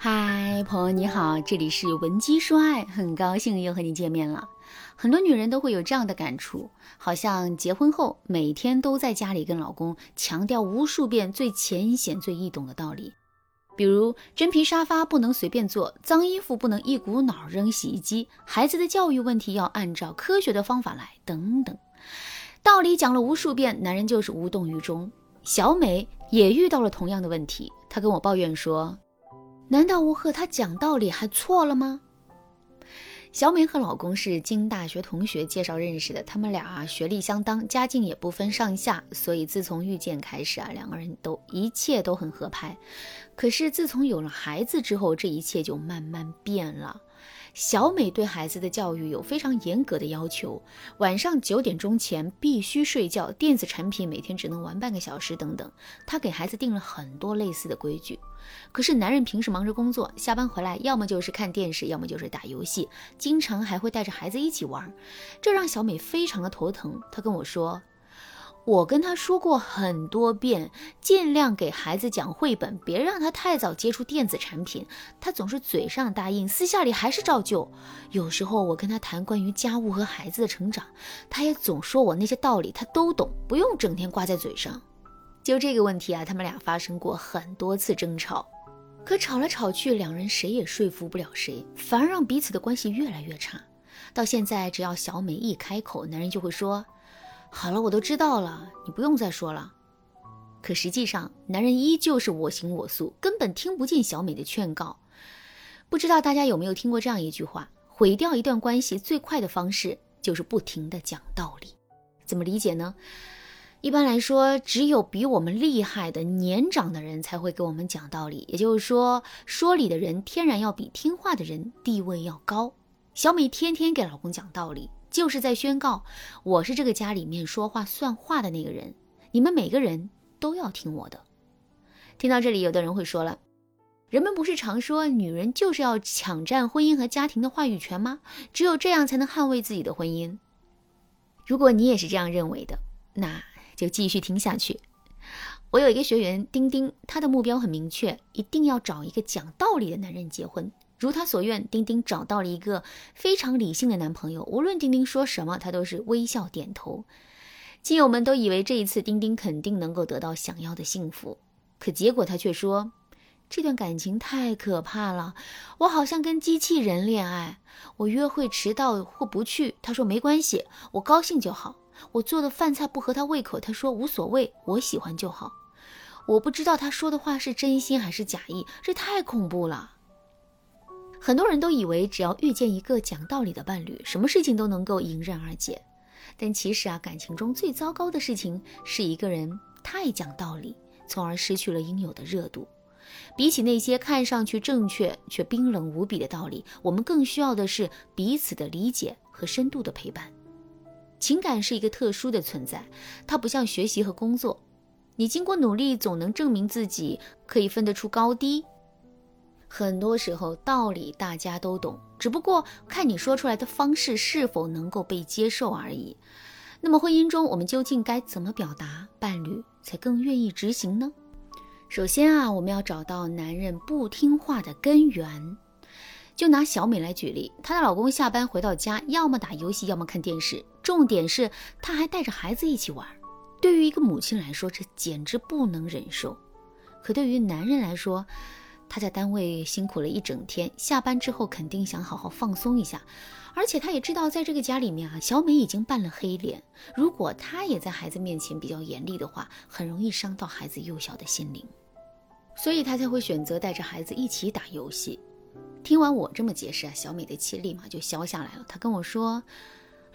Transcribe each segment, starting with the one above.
嗨，朋友你好，这里是文姬说爱，很高兴又和你见面了。很多女人都会有这样的感触，好像结婚后每天都在家里跟老公强调无数遍最浅显、最易懂的道理，比如真皮沙发不能随便坐，脏衣服不能一股脑扔洗衣机，孩子的教育问题要按照科学的方法来，等等。道理讲了无数遍，男人就是无动于衷。小美也遇到了同样的问题，她跟我抱怨说。难道我和他讲道理还错了吗？小美和老公是经大学同学介绍认识的，他们俩啊学历相当，家境也不分上下，所以自从遇见开始啊，两个人都一切都很合拍。可是自从有了孩子之后，这一切就慢慢变了。小美对孩子的教育有非常严格的要求，晚上九点钟前必须睡觉，电子产品每天只能玩半个小时等等。她给孩子定了很多类似的规矩。可是男人平时忙着工作，下班回来要么就是看电视，要么就是打游戏，经常还会带着孩子一起玩，这让小美非常的头疼。她跟我说。我跟他说过很多遍，尽量给孩子讲绘本，别让他太早接触电子产品。他总是嘴上答应，私下里还是照旧。有时候我跟他谈关于家务和孩子的成长，他也总说我那些道理他都懂，不用整天挂在嘴上。就这个问题啊，他们俩发生过很多次争吵，可吵来吵去，两人谁也说服不了谁，反而让彼此的关系越来越差。到现在，只要小美一开口，男人就会说。好了，我都知道了，你不用再说了。可实际上，男人依旧是我行我素，根本听不进小美的劝告。不知道大家有没有听过这样一句话：毁掉一段关系最快的方式就是不停的讲道理。怎么理解呢？一般来说，只有比我们厉害的年长的人才会给我们讲道理，也就是说，说理的人天然要比听话的人地位要高。小美天天给老公讲道理。就是在宣告，我是这个家里面说话算话的那个人，你们每个人都要听我的。听到这里，有的人会说了，人们不是常说女人就是要抢占婚姻和家庭的话语权吗？只有这样才能捍卫自己的婚姻。如果你也是这样认为的，那就继续听下去。我有一个学员丁丁，他的目标很明确，一定要找一个讲道理的男人结婚。如他所愿，丁丁找到了一个非常理性的男朋友。无论丁丁说什么，他都是微笑点头。亲友们都以为这一次丁丁肯定能够得到想要的幸福，可结果他却说：“这段感情太可怕了，我好像跟机器人恋爱。我约会迟到或不去，他说没关系，我高兴就好。我做的饭菜不合他胃口，他说无所谓，我喜欢就好。我不知道他说的话是真心还是假意，这太恐怖了。”很多人都以为只要遇见一个讲道理的伴侣，什么事情都能够迎刃而解。但其实啊，感情中最糟糕的事情是一个人太讲道理，从而失去了应有的热度。比起那些看上去正确却冰冷无比的道理，我们更需要的是彼此的理解和深度的陪伴。情感是一个特殊的存在，它不像学习和工作，你经过努力总能证明自己可以分得出高低。很多时候道理大家都懂，只不过看你说出来的方式是否能够被接受而已。那么婚姻中我们究竟该怎么表达，伴侣才更愿意执行呢？首先啊，我们要找到男人不听话的根源。就拿小美来举例，她的老公下班回到家，要么打游戏，要么看电视，重点是他还带着孩子一起玩。对于一个母亲来说，这简直不能忍受。可对于男人来说，他在单位辛苦了一整天，下班之后肯定想好好放松一下，而且他也知道，在这个家里面啊，小美已经扮了黑脸。如果他也在孩子面前比较严厉的话，很容易伤到孩子幼小的心灵，所以他才会选择带着孩子一起打游戏。听完我这么解释啊，小美的气立马就消下来了。她跟我说：“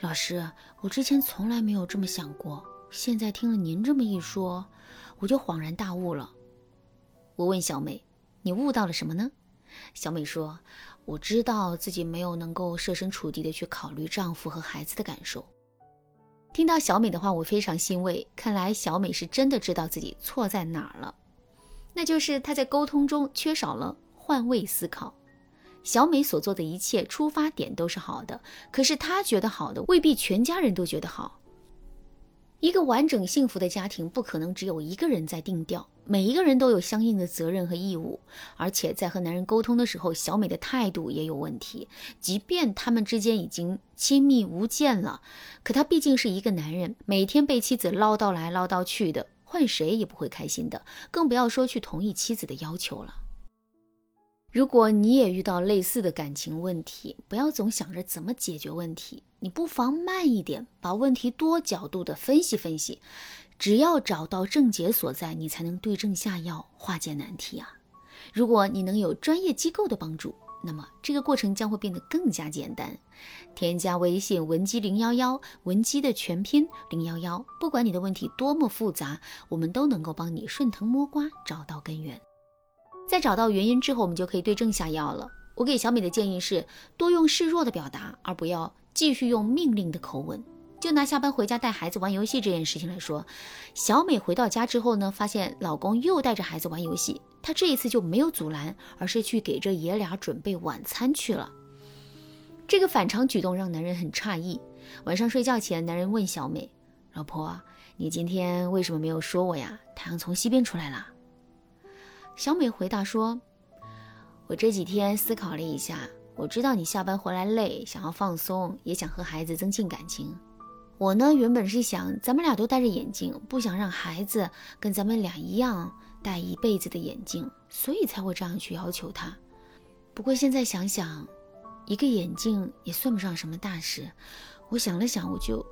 老师，我之前从来没有这么想过，现在听了您这么一说，我就恍然大悟了。”我问小美。你悟到了什么呢？小美说：“我知道自己没有能够设身处地的去考虑丈夫和孩子的感受。”听到小美的话，我非常欣慰。看来小美是真的知道自己错在哪儿了，那就是她在沟通中缺少了换位思考。小美所做的一切出发点都是好的，可是她觉得好的未必全家人都觉得好。一个完整幸福的家庭不可能只有一个人在定调。每一个人都有相应的责任和义务，而且在和男人沟通的时候，小美的态度也有问题。即便他们之间已经亲密无间了，可他毕竟是一个男人，每天被妻子唠叨来唠叨去的，换谁也不会开心的，更不要说去同意妻子的要求了。如果你也遇到类似的感情问题，不要总想着怎么解决问题，你不妨慢一点，把问题多角度的分析分析。只要找到症结所在，你才能对症下药，化解难题啊！如果你能有专业机构的帮助，那么这个过程将会变得更加简单。添加微信文姬零幺幺，文姬的全拼零幺幺，不管你的问题多么复杂，我们都能够帮你顺藤摸瓜找到根源。在找到原因之后，我们就可以对症下药了。我给小美的建议是，多用示弱的表达，而不要继续用命令的口吻。就拿下班回家带孩子玩游戏这件事情来说，小美回到家之后呢，发现老公又带着孩子玩游戏，她这一次就没有阻拦，而是去给这爷俩准备晚餐去了。这个反常举动让男人很诧异。晚上睡觉前，男人问小美：“老婆，你今天为什么没有说我呀？太阳从西边出来了。”小美回答说：“我这几天思考了一下，我知道你下班回来累，想要放松，也想和孩子增进感情。我呢，原本是想咱们俩都戴着眼镜，不想让孩子跟咱们俩一样戴一辈子的眼镜，所以才会这样去要求他。不过现在想想，一个眼镜也算不上什么大事。我想了想，我就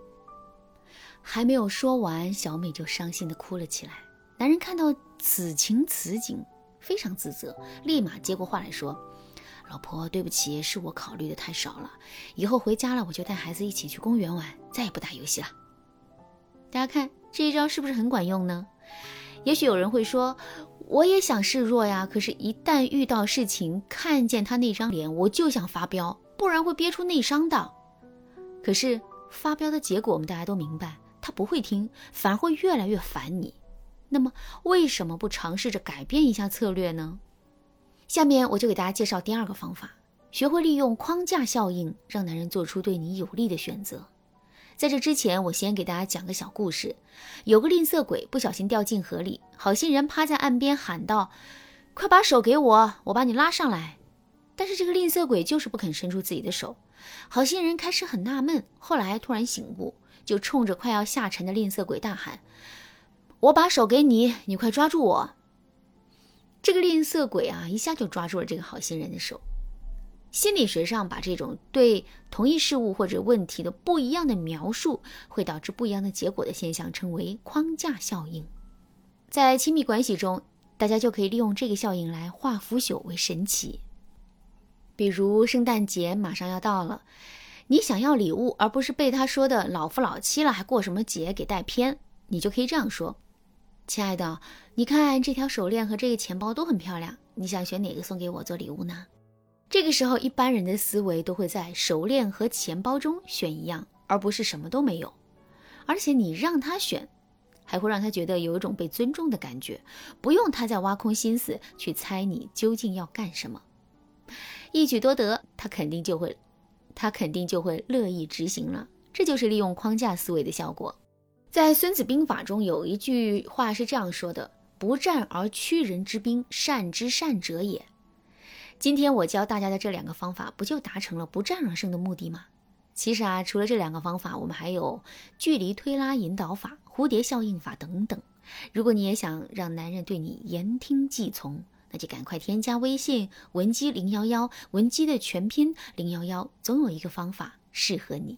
还没有说完，小美就伤心的哭了起来。男人看到此情此景。非常自责，立马接过话来说：“老婆，对不起，是我考虑的太少了。以后回家了，我就带孩子一起去公园玩，再也不打游戏了。”大家看这一招是不是很管用呢？也许有人会说：“我也想示弱呀，可是，一旦遇到事情，看见他那张脸，我就想发飙，不然会憋出内伤的。”可是发飙的结果，我们大家都明白，他不会听，反而会越来越烦你。那么为什么不尝试着改变一下策略呢？下面我就给大家介绍第二个方法，学会利用框架效应，让男人做出对你有利的选择。在这之前，我先给大家讲个小故事。有个吝啬鬼不小心掉进河里，好心人趴在岸边喊道：“快把手给我，我把你拉上来。”但是这个吝啬鬼就是不肯伸出自己的手。好心人开始很纳闷，后来突然醒悟，就冲着快要下沉的吝啬鬼大喊。我把手给你，你快抓住我！这个吝啬鬼啊，一下就抓住了这个好心人的手。心理学上，把这种对同一事物或者问题的不一样的描述，会导致不一样的结果的现象，称为框架效应。在亲密关系中，大家就可以利用这个效应来化腐朽为神奇。比如圣诞节马上要到了，你想要礼物，而不是被他说的老夫老妻了，还过什么节给带偏，你就可以这样说。亲爱的，你看这条手链和这个钱包都很漂亮，你想选哪个送给我做礼物呢？这个时候，一般人的思维都会在手链和钱包中选一样，而不是什么都没有。而且你让他选，还会让他觉得有一种被尊重的感觉，不用他再挖空心思去猜你究竟要干什么，一举多得，他肯定就会，他肯定就会乐意执行了。这就是利用框架思维的效果。在《孙子兵法》中有一句话是这样说的：“不战而屈人之兵，善之善者也。”今天我教大家的这两个方法，不就达成了不战而胜的目的吗？其实啊，除了这两个方法，我们还有距离推拉引导法、蝴蝶效应法等等。如果你也想让男人对你言听计从，那就赶快添加微信文姬零幺幺，文姬的全拼零幺幺，总有一个方法适合你。